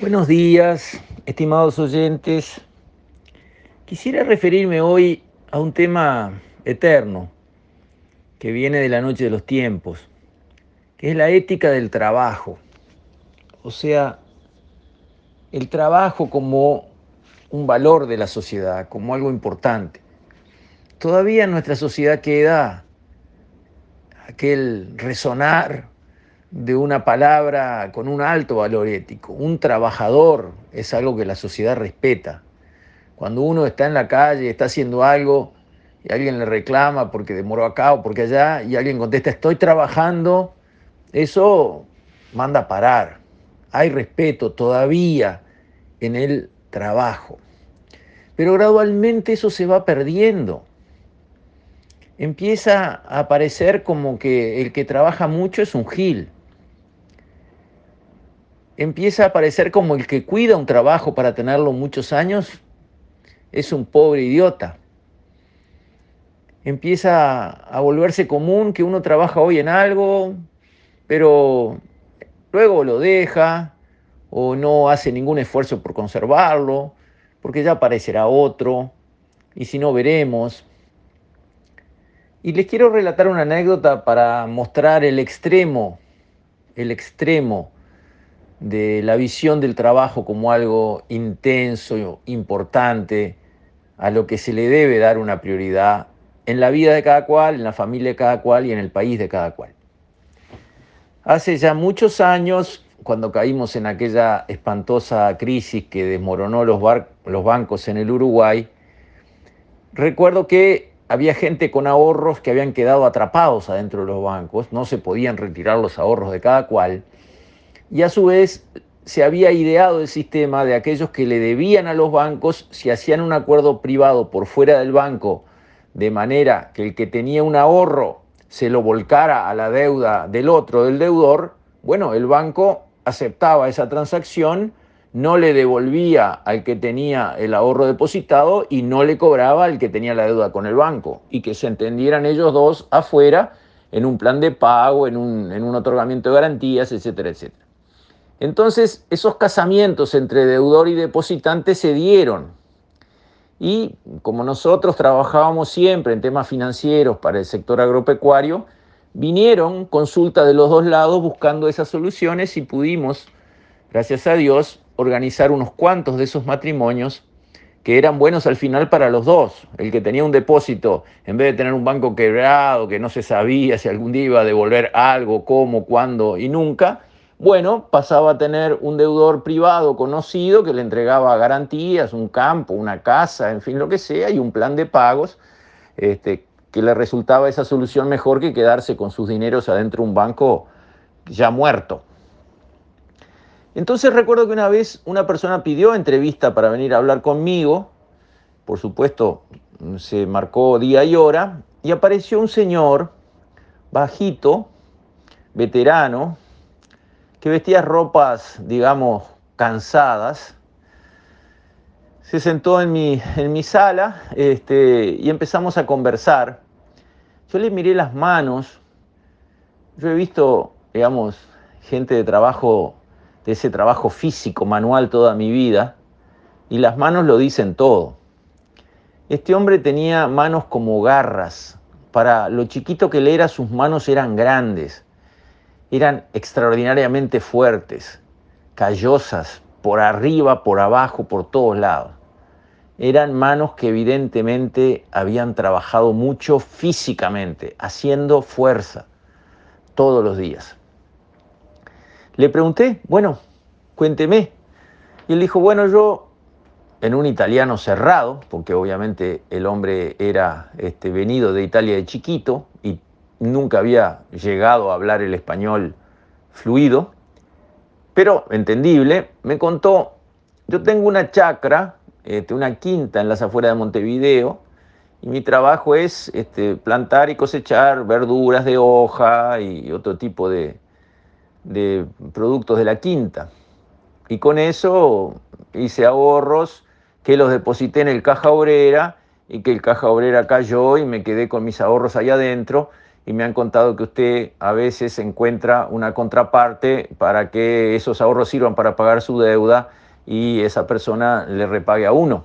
Buenos días, estimados oyentes. Quisiera referirme hoy a un tema eterno que viene de la noche de los tiempos, que es la ética del trabajo. O sea, el trabajo como un valor de la sociedad, como algo importante. Todavía en nuestra sociedad queda aquel resonar de una palabra con un alto valor ético. Un trabajador es algo que la sociedad respeta. Cuando uno está en la calle, está haciendo algo y alguien le reclama porque demoró acá o porque allá y alguien contesta estoy trabajando, eso manda a parar. Hay respeto todavía en el trabajo. Pero gradualmente eso se va perdiendo. Empieza a aparecer como que el que trabaja mucho es un gil empieza a aparecer como el que cuida un trabajo para tenerlo muchos años es un pobre idiota. Empieza a volverse común que uno trabaja hoy en algo, pero luego lo deja o no hace ningún esfuerzo por conservarlo, porque ya aparecerá otro, y si no veremos. Y les quiero relatar una anécdota para mostrar el extremo, el extremo de la visión del trabajo como algo intenso, importante, a lo que se le debe dar una prioridad en la vida de cada cual, en la familia de cada cual y en el país de cada cual. Hace ya muchos años, cuando caímos en aquella espantosa crisis que desmoronó los, los bancos en el Uruguay, recuerdo que había gente con ahorros que habían quedado atrapados adentro de los bancos, no se podían retirar los ahorros de cada cual, y a su vez se había ideado el sistema de aquellos que le debían a los bancos, si hacían un acuerdo privado por fuera del banco, de manera que el que tenía un ahorro se lo volcara a la deuda del otro, del deudor, bueno, el banco aceptaba esa transacción, no le devolvía al que tenía el ahorro depositado y no le cobraba al que tenía la deuda con el banco, y que se entendieran ellos dos afuera en un plan de pago, en un, en un otorgamiento de garantías, etcétera, etcétera. Entonces, esos casamientos entre deudor y depositante se dieron. Y como nosotros trabajábamos siempre en temas financieros para el sector agropecuario, vinieron consultas de los dos lados buscando esas soluciones y pudimos, gracias a Dios, organizar unos cuantos de esos matrimonios que eran buenos al final para los dos. El que tenía un depósito, en vez de tener un banco quebrado, que no se sabía si algún día iba a devolver algo, cómo, cuándo y nunca, bueno, pasaba a tener un deudor privado conocido que le entregaba garantías, un campo, una casa, en fin, lo que sea, y un plan de pagos este, que le resultaba esa solución mejor que quedarse con sus dineros adentro de un banco ya muerto. Entonces recuerdo que una vez una persona pidió entrevista para venir a hablar conmigo, por supuesto se marcó día y hora, y apareció un señor bajito, veterano, que vestía ropas, digamos, cansadas, se sentó en mi, en mi sala este, y empezamos a conversar. Yo le miré las manos, yo he visto, digamos, gente de trabajo, de ese trabajo físico, manual toda mi vida, y las manos lo dicen todo. Este hombre tenía manos como garras, para lo chiquito que le era sus manos eran grandes eran extraordinariamente fuertes, callosas, por arriba, por abajo, por todos lados. Eran manos que evidentemente habían trabajado mucho físicamente, haciendo fuerza todos los días. Le pregunté, bueno, cuénteme. Y él dijo, bueno, yo en un italiano cerrado, porque obviamente el hombre era este, venido de Italia de chiquito y nunca había llegado a hablar el español fluido, pero entendible, me contó, yo tengo una chacra, este, una quinta en las afueras de Montevideo, y mi trabajo es este, plantar y cosechar verduras de hoja y otro tipo de, de productos de la quinta. Y con eso hice ahorros que los deposité en el caja obrera y que el caja obrera cayó y me quedé con mis ahorros ahí adentro y me han contado que usted a veces encuentra una contraparte para que esos ahorros sirvan para pagar su deuda y esa persona le repague a uno.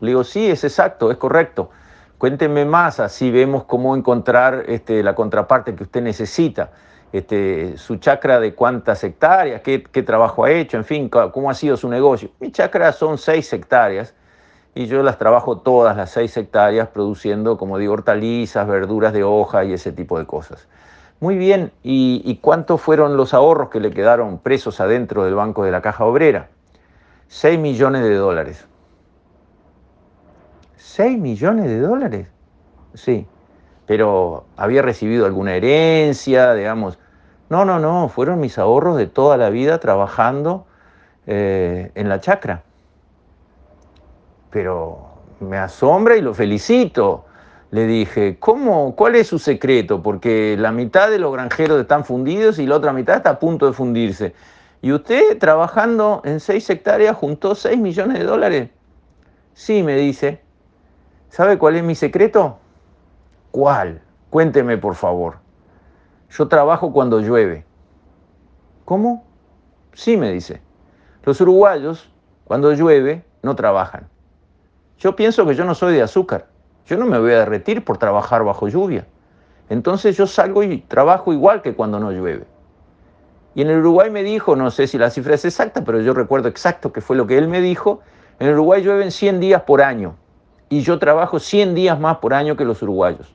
Le digo, sí, es exacto, es correcto. Cuénteme más, así vemos cómo encontrar este, la contraparte que usted necesita. Este, su chacra de cuántas hectáreas, qué, qué, trabajo ha hecho, en fin, cómo ha sido su negocio. Mi chacra son seis hectáreas y yo las trabajo todas las seis hectáreas produciendo, como digo, hortalizas, verduras de hoja y ese tipo de cosas. Muy bien, ¿y, cuántos fueron los ahorros que le quedaron presos adentro del Banco de la Caja Obrera? 6 millones de dólares. ¿6 millones de dólares? Sí, pero había recibido alguna herencia, digamos. No, no, no, fueron mis ahorros de toda la vida trabajando eh, en la chacra. Pero me asombra y lo felicito. Le dije, ¿cómo? ¿Cuál es su secreto? Porque la mitad de los granjeros están fundidos y la otra mitad está a punto de fundirse. ¿Y usted trabajando en seis hectáreas juntó 6 millones de dólares? Sí, me dice. ¿Sabe cuál es mi secreto? ¿Cuál? Cuénteme, por favor. Yo trabajo cuando llueve. ¿Cómo? Sí, me dice. Los uruguayos, cuando llueve, no trabajan. Yo pienso que yo no soy de azúcar. Yo no me voy a derretir por trabajar bajo lluvia. Entonces yo salgo y trabajo igual que cuando no llueve. Y en el Uruguay me dijo, no sé si la cifra es exacta, pero yo recuerdo exacto que fue lo que él me dijo, en el Uruguay llueven 100 días por año y yo trabajo 100 días más por año que los uruguayos.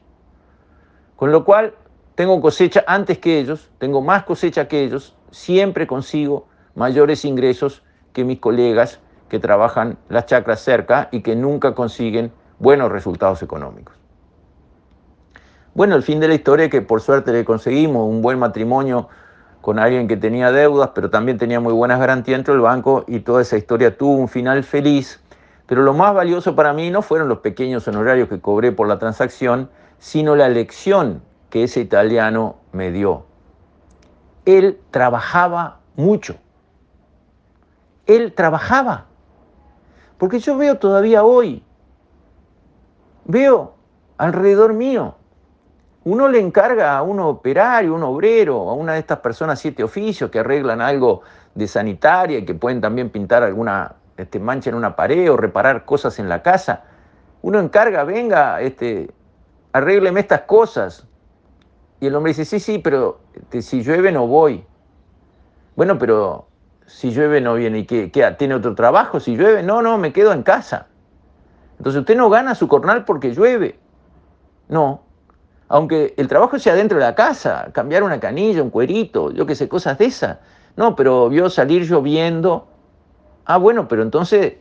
Con lo cual, tengo cosecha antes que ellos, tengo más cosecha que ellos, siempre consigo mayores ingresos que mis colegas que trabajan las chacras cerca y que nunca consiguen buenos resultados económicos. Bueno, el fin de la historia es que por suerte le conseguimos un buen matrimonio con alguien que tenía deudas, pero también tenía muy buenas garantías dentro del banco y toda esa historia tuvo un final feliz. Pero lo más valioso para mí no fueron los pequeños honorarios que cobré por la transacción, sino la lección que ese italiano me dio. Él trabajaba mucho. Él trabajaba. Porque yo veo todavía hoy, veo alrededor mío uno le encarga a un operario, un obrero, a una de estas personas siete oficios que arreglan algo de sanitaria y que pueden también pintar alguna este, mancha en una pared o reparar cosas en la casa. Uno encarga, venga, este, arrégleme estas cosas. Y el hombre dice, sí, sí, pero este, si llueve no voy. Bueno, pero si llueve no viene. ¿Y qué, qué? ¿Tiene otro trabajo? Si llueve, no, no, me quedo en casa. Entonces usted no gana su jornal porque llueve. No, aunque el trabajo sea dentro de la casa, cambiar una canilla, un cuerito, yo qué sé, cosas de esas. No, pero vio salir lloviendo. Ah, bueno, pero entonces...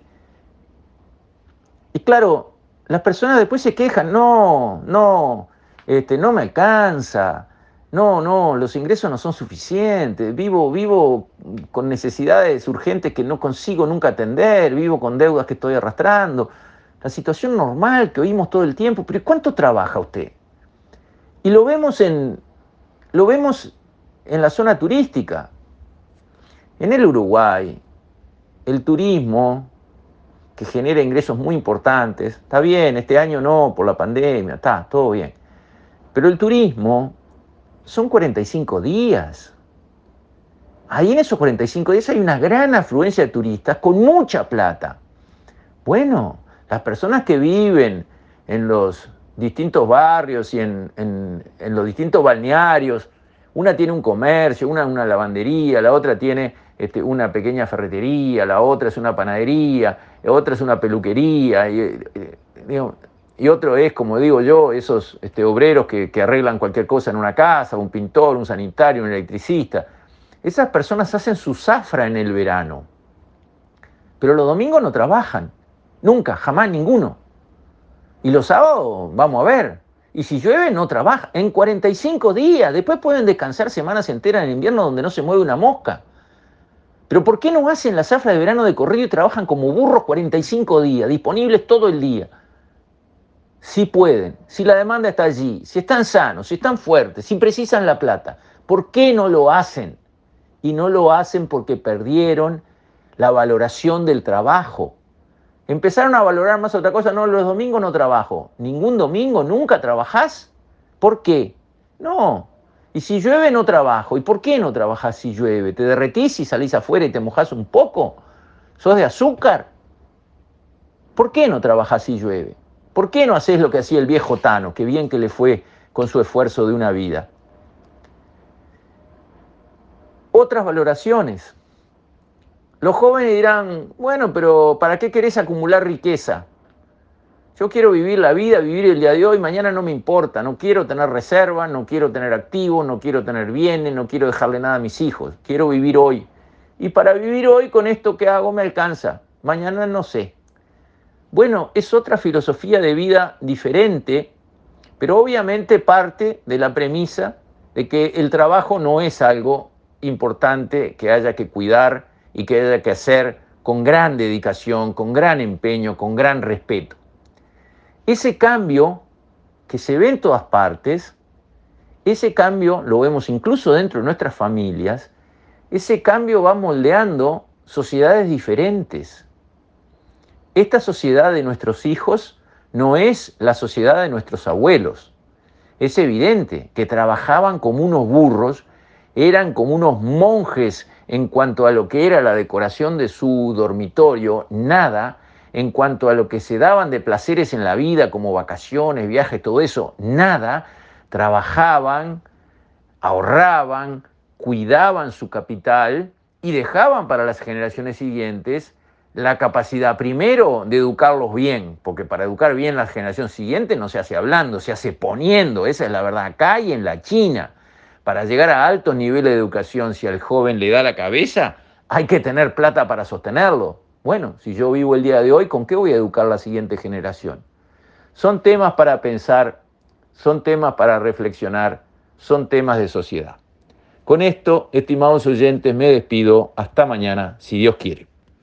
Y claro, las personas después se quejan, no, no, este, no me alcanza, no, no, los ingresos no son suficientes, vivo, vivo con necesidades urgentes que no consigo nunca atender, vivo con deudas que estoy arrastrando. La situación normal que oímos todo el tiempo, pero ¿cuánto trabaja usted? Y lo vemos en, lo vemos en la zona turística. En el Uruguay, el turismo, que genera ingresos muy importantes, está bien, este año no, por la pandemia, está, todo bien. Pero el turismo son 45 días. Ahí en esos 45 días hay una gran afluencia de turistas con mucha plata. Bueno, las personas que viven en los distintos barrios y en, los distintos balnearios. Una tiene un comercio, una una lavandería, la otra tiene este, una pequeña ferretería, la otra es una panadería, la otra es una peluquería. Y, eh, y otro es, como digo yo, esos este, obreros que, que, arreglan cualquier cosa en una casa, un pintor, un sanitario, un electricista. Esas personas hacen su zafra en el verano. Pero los domingos no trabajan. Nunca, jamás ninguno. Y los sábados, vamos a ver. Y si llueve, no trabaja. En 45 días. Después pueden descansar semanas enteras en invierno donde no se mueve una mosca. Pero ¿por qué no hacen la zafra de verano de corrido y trabajan como burros 45 días, disponibles todo el día? Si pueden, si la demanda está allí, si están sanos, si están fuertes, si precisan la plata, ¿por qué no lo hacen? Y no lo hacen porque perdieron la valoración del trabajo. Empezaron a valorar más otra cosa, no, los domingos no trabajo. ¿Ningún domingo? ¿Nunca trabajás? ¿Por qué? No. Y si llueve no trabajo. ¿Y por qué no trabajas si llueve? ¿Te derretís y salís afuera y te mojás un poco? ¿Sos de azúcar? ¿Por qué no trabajas si llueve? ¿Por qué no haces lo que hacía el viejo Tano? Qué bien que le fue con su esfuerzo de una vida. Otras valoraciones. Los jóvenes dirán, bueno, pero ¿para qué querés acumular riqueza? Yo quiero vivir la vida, vivir el día de hoy, mañana no me importa, no quiero tener reserva, no quiero tener activos, no quiero tener bienes, no quiero dejarle nada a mis hijos, quiero vivir hoy. Y para vivir hoy con esto que hago me alcanza, mañana no sé. Bueno, es otra filosofía de vida diferente, pero obviamente parte de la premisa de que el trabajo no es algo importante que haya que cuidar y que haya que hacer con gran dedicación, con gran empeño, con gran respeto. Ese cambio que se ve en todas partes, ese cambio lo vemos incluso dentro de nuestras familias, ese cambio va moldeando sociedades diferentes. Esta sociedad de nuestros hijos no es la sociedad de nuestros abuelos. Es evidente que trabajaban como unos burros, eran como unos monjes en cuanto a lo que era la decoración de su dormitorio, nada en cuanto a lo que se daban de placeres en la vida, como vacaciones, viajes, todo eso, nada, trabajaban, ahorraban, cuidaban su capital y dejaban para las generaciones siguientes la capacidad primero de educarlos bien, porque para educar bien la generación siguiente no se hace hablando, se hace poniendo, esa es la verdad, acá y en la China. Para llegar a altos niveles de educación, si al joven le da la cabeza, hay que tener plata para sostenerlo. Bueno, si yo vivo el día de hoy, ¿con qué voy a educar la siguiente generación? Son temas para pensar, son temas para reflexionar, son temas de sociedad. Con esto, estimados oyentes, me despido. Hasta mañana, si Dios quiere.